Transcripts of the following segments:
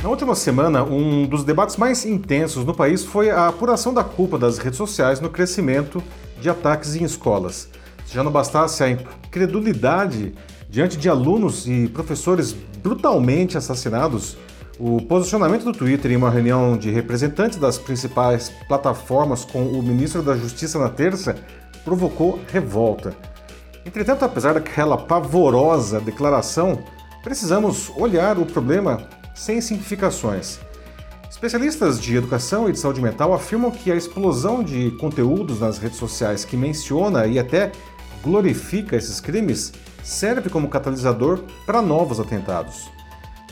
Na última semana, um dos debates mais intensos no país foi a apuração da culpa das redes sociais no crescimento de ataques em escolas. Se já não bastasse a incredulidade diante de alunos e professores brutalmente assassinados, o posicionamento do Twitter em uma reunião de representantes das principais plataformas com o ministro da Justiça na terça provocou revolta. Entretanto, apesar daquela pavorosa declaração, precisamos olhar o problema sem simplificações. Especialistas de educação e de saúde mental afirmam que a explosão de conteúdos nas redes sociais que menciona e até glorifica esses crimes serve como catalisador para novos atentados.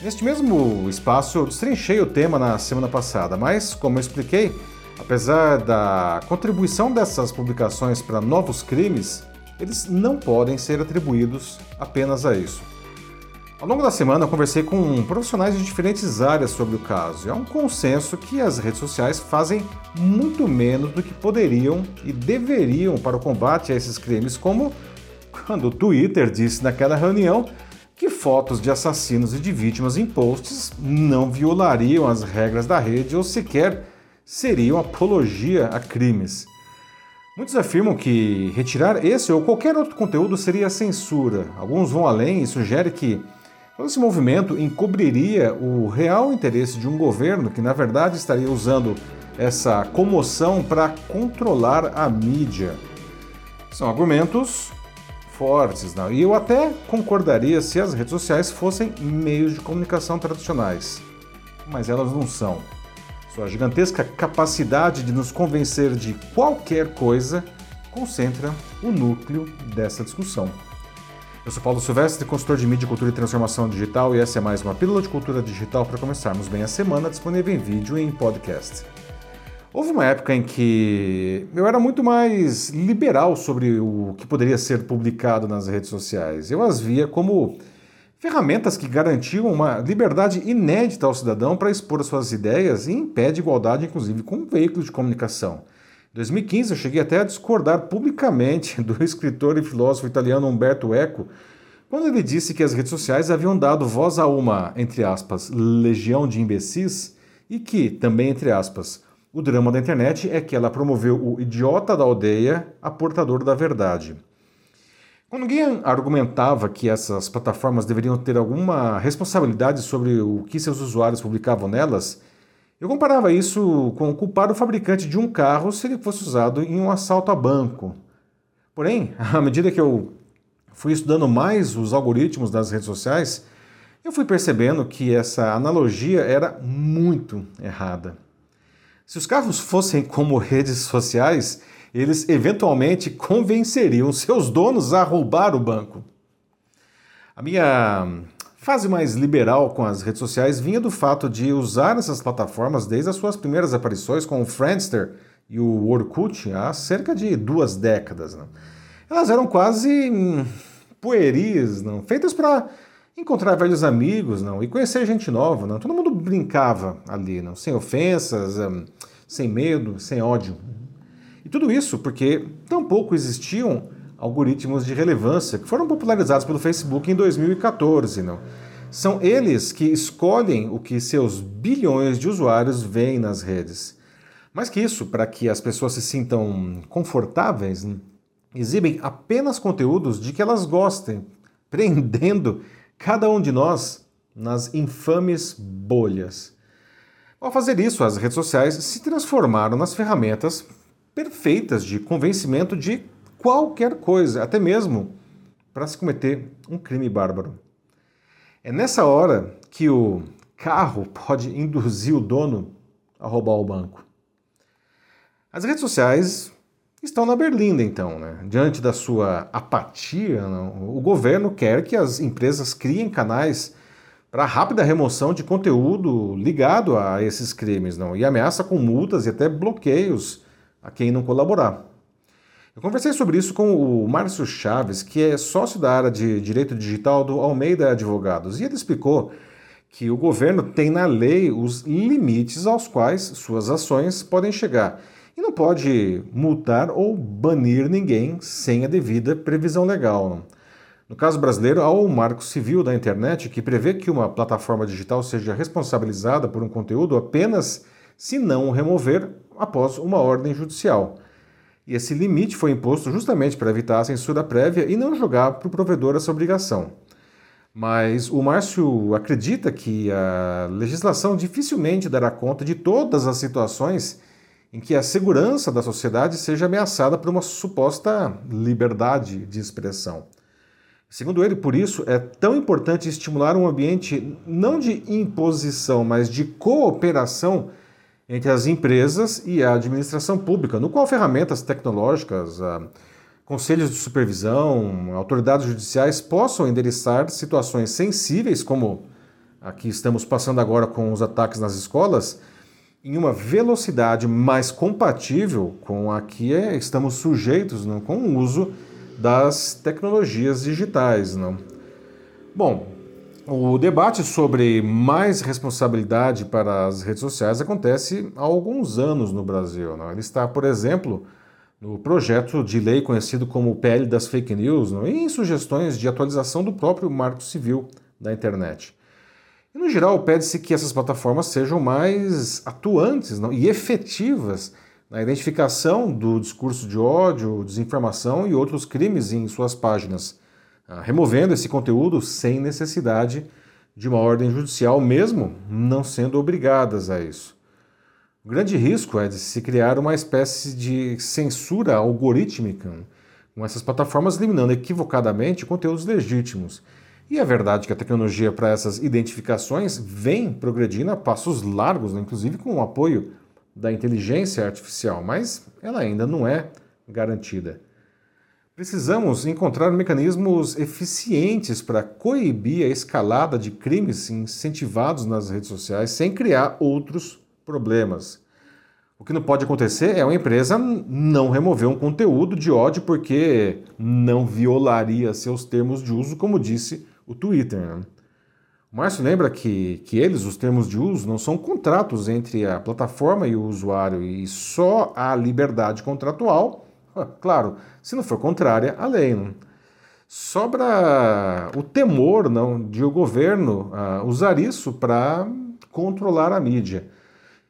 Neste mesmo espaço, eu destrinchei o tema na semana passada, mas, como eu expliquei, apesar da contribuição dessas publicações para novos crimes, eles não podem ser atribuídos apenas a isso. Ao longo da semana, eu conversei com profissionais de diferentes áreas sobre o caso. E há um consenso que as redes sociais fazem muito menos do que poderiam e deveriam para o combate a esses crimes, como quando o Twitter disse naquela reunião que fotos de assassinos e de vítimas em posts não violariam as regras da rede ou sequer seriam apologia a crimes. Muitos afirmam que retirar esse ou qualquer outro conteúdo seria censura. Alguns vão além e sugerem que Todo esse movimento encobriria o real interesse de um governo que, na verdade, estaria usando essa comoção para controlar a mídia. São argumentos fortes, não? E eu até concordaria se as redes sociais fossem meios de comunicação tradicionais, mas elas não são. Sua gigantesca capacidade de nos convencer de qualquer coisa concentra o núcleo dessa discussão. Eu sou Paulo Silvestre, consultor de mídia, cultura e transformação digital, e essa é mais uma pílula de cultura digital para começarmos bem a semana, disponível em vídeo e em podcast. Houve uma época em que eu era muito mais liberal sobre o que poderia ser publicado nas redes sociais. Eu as via como ferramentas que garantiam uma liberdade inédita ao cidadão para expor as suas ideias e impede igualdade, inclusive, com veículos de comunicação. 2015 eu cheguei até a discordar publicamente do escritor e filósofo italiano Umberto Eco, quando ele disse que as redes sociais haviam dado voz a uma, entre aspas, legião de imbecis e que, também entre aspas, o drama da internet é que ela promoveu o idiota da aldeia a portador da verdade. Quando alguém argumentava que essas plataformas deveriam ter alguma responsabilidade sobre o que seus usuários publicavam nelas, eu comparava isso com culpar o fabricante de um carro se ele fosse usado em um assalto a banco. Porém, à medida que eu fui estudando mais os algoritmos das redes sociais, eu fui percebendo que essa analogia era muito errada. Se os carros fossem como redes sociais, eles eventualmente convenceriam seus donos a roubar o banco. A minha fase mais liberal com as redes sociais vinha do fato de usar essas plataformas desde as suas primeiras aparições com o Friendster e o Orkut há cerca de duas décadas. Não? Elas eram quase hum, pueris, não? feitas para encontrar velhos amigos não? e conhecer gente nova. Não? Todo mundo brincava ali, não? sem ofensas, hum, sem medo, sem ódio. E tudo isso porque tampouco existiam algoritmos de relevância que foram popularizados pelo Facebook em 2014. Não? São eles que escolhem o que seus bilhões de usuários veem nas redes. Mais que isso, para que as pessoas se sintam confortáveis, exibem apenas conteúdos de que elas gostem, prendendo cada um de nós nas infames bolhas. Ao fazer isso, as redes sociais se transformaram nas ferramentas perfeitas de convencimento de qualquer coisa, até mesmo para se cometer um crime bárbaro. É nessa hora que o carro pode induzir o dono a roubar o banco. As redes sociais estão na berlinda, então. Né? Diante da sua apatia, não, o governo quer que as empresas criem canais para rápida remoção de conteúdo ligado a esses crimes não? e ameaça com multas e até bloqueios a quem não colaborar. Eu conversei sobre isso com o Márcio Chaves, que é sócio da área de Direito Digital do Almeida Advogados, e ele explicou que o governo tem na lei os limites aos quais suas ações podem chegar e não pode multar ou banir ninguém sem a devida previsão legal. No caso brasileiro, há o Marco Civil da Internet, que prevê que uma plataforma digital seja responsabilizada por um conteúdo apenas se não o remover após uma ordem judicial. E esse limite foi imposto justamente para evitar a censura prévia e não jogar para o provedor essa obrigação. Mas o Márcio acredita que a legislação dificilmente dará conta de todas as situações em que a segurança da sociedade seja ameaçada por uma suposta liberdade de expressão. Segundo ele, por isso, é tão importante estimular um ambiente não de imposição, mas de cooperação entre as empresas e a administração pública, no qual ferramentas tecnológicas, ah, conselhos de supervisão, autoridades judiciais possam endereçar situações sensíveis, como a que estamos passando agora com os ataques nas escolas, em uma velocidade mais compatível com a que estamos sujeitos não, com o uso das tecnologias digitais. Não? Bom, o debate sobre mais responsabilidade para as redes sociais acontece há alguns anos no Brasil. Não? Ele está, por exemplo, no projeto de lei conhecido como PL das Fake News não? e em sugestões de atualização do próprio Marco Civil da Internet. E, no geral, pede-se que essas plataformas sejam mais atuantes não? e efetivas na identificação do discurso de ódio, desinformação e outros crimes em suas páginas, removendo esse conteúdo sem necessidade de uma ordem judicial, mesmo não sendo obrigadas a isso. O grande risco é de se criar uma espécie de censura algorítmica, com essas plataformas eliminando equivocadamente conteúdos legítimos. E é verdade que a tecnologia para essas identificações vem progredindo a passos largos, né? inclusive com o apoio da inteligência artificial, mas ela ainda não é garantida. Precisamos encontrar mecanismos eficientes para coibir a escalada de crimes incentivados nas redes sociais sem criar outros problemas. O que não pode acontecer é uma empresa não remover um conteúdo de ódio porque não violaria seus termos de uso, como disse o Twitter. Né? O Márcio lembra que, que eles, os termos de uso, não são contratos entre a plataforma e o usuário, e só a liberdade contratual, claro, se não for contrária à lei. Não? Sobra o temor não, de o governo uh, usar isso para controlar a mídia.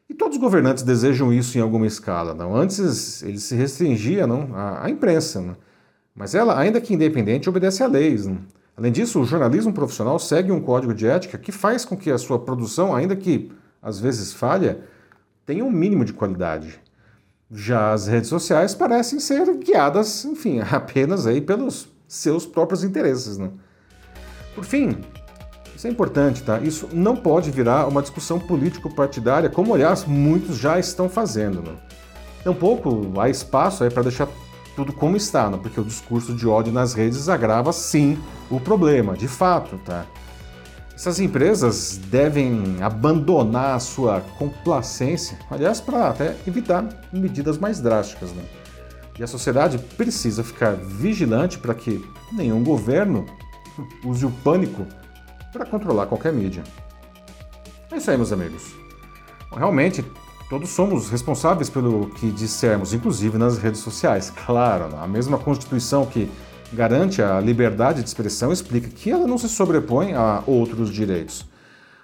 E todos os governantes desejam isso em alguma escala. Não? Antes ele se restringia não, à, à imprensa, não? mas ela, ainda que independente, obedece a leis. Não? Além disso, o jornalismo profissional segue um código de ética que faz com que a sua produção, ainda que às vezes falha, tenha um mínimo de qualidade. Já as redes sociais parecem ser guiadas, enfim, apenas aí pelos seus próprios interesses. Né? Por fim, isso é importante, tá? Isso não pode virar uma discussão político-partidária, como aliás muitos já estão fazendo. Né? Tampouco há espaço para deixar tudo como está, né? porque o discurso de ódio nas redes agrava sim o problema, de fato, tá? Essas empresas devem abandonar a sua complacência, aliás, para até evitar medidas mais drásticas, né? E a sociedade precisa ficar vigilante para que nenhum governo use o pânico para controlar qualquer mídia. É isso aí, meus amigos. Realmente, Todos somos responsáveis pelo que dissermos, inclusive nas redes sociais. Claro, a mesma Constituição que garante a liberdade de expressão explica que ela não se sobrepõe a outros direitos.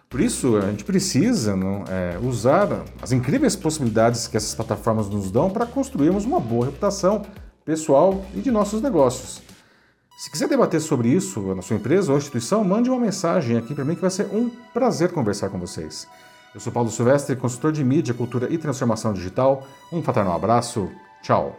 Por isso, a gente precisa não, é, usar as incríveis possibilidades que essas plataformas nos dão para construirmos uma boa reputação pessoal e de nossos negócios. Se quiser debater sobre isso na sua empresa ou instituição, mande uma mensagem aqui para mim que vai ser um prazer conversar com vocês. Eu sou Paulo Silvestre, consultor de mídia, cultura e transformação digital. Um fraternal abraço. Tchau.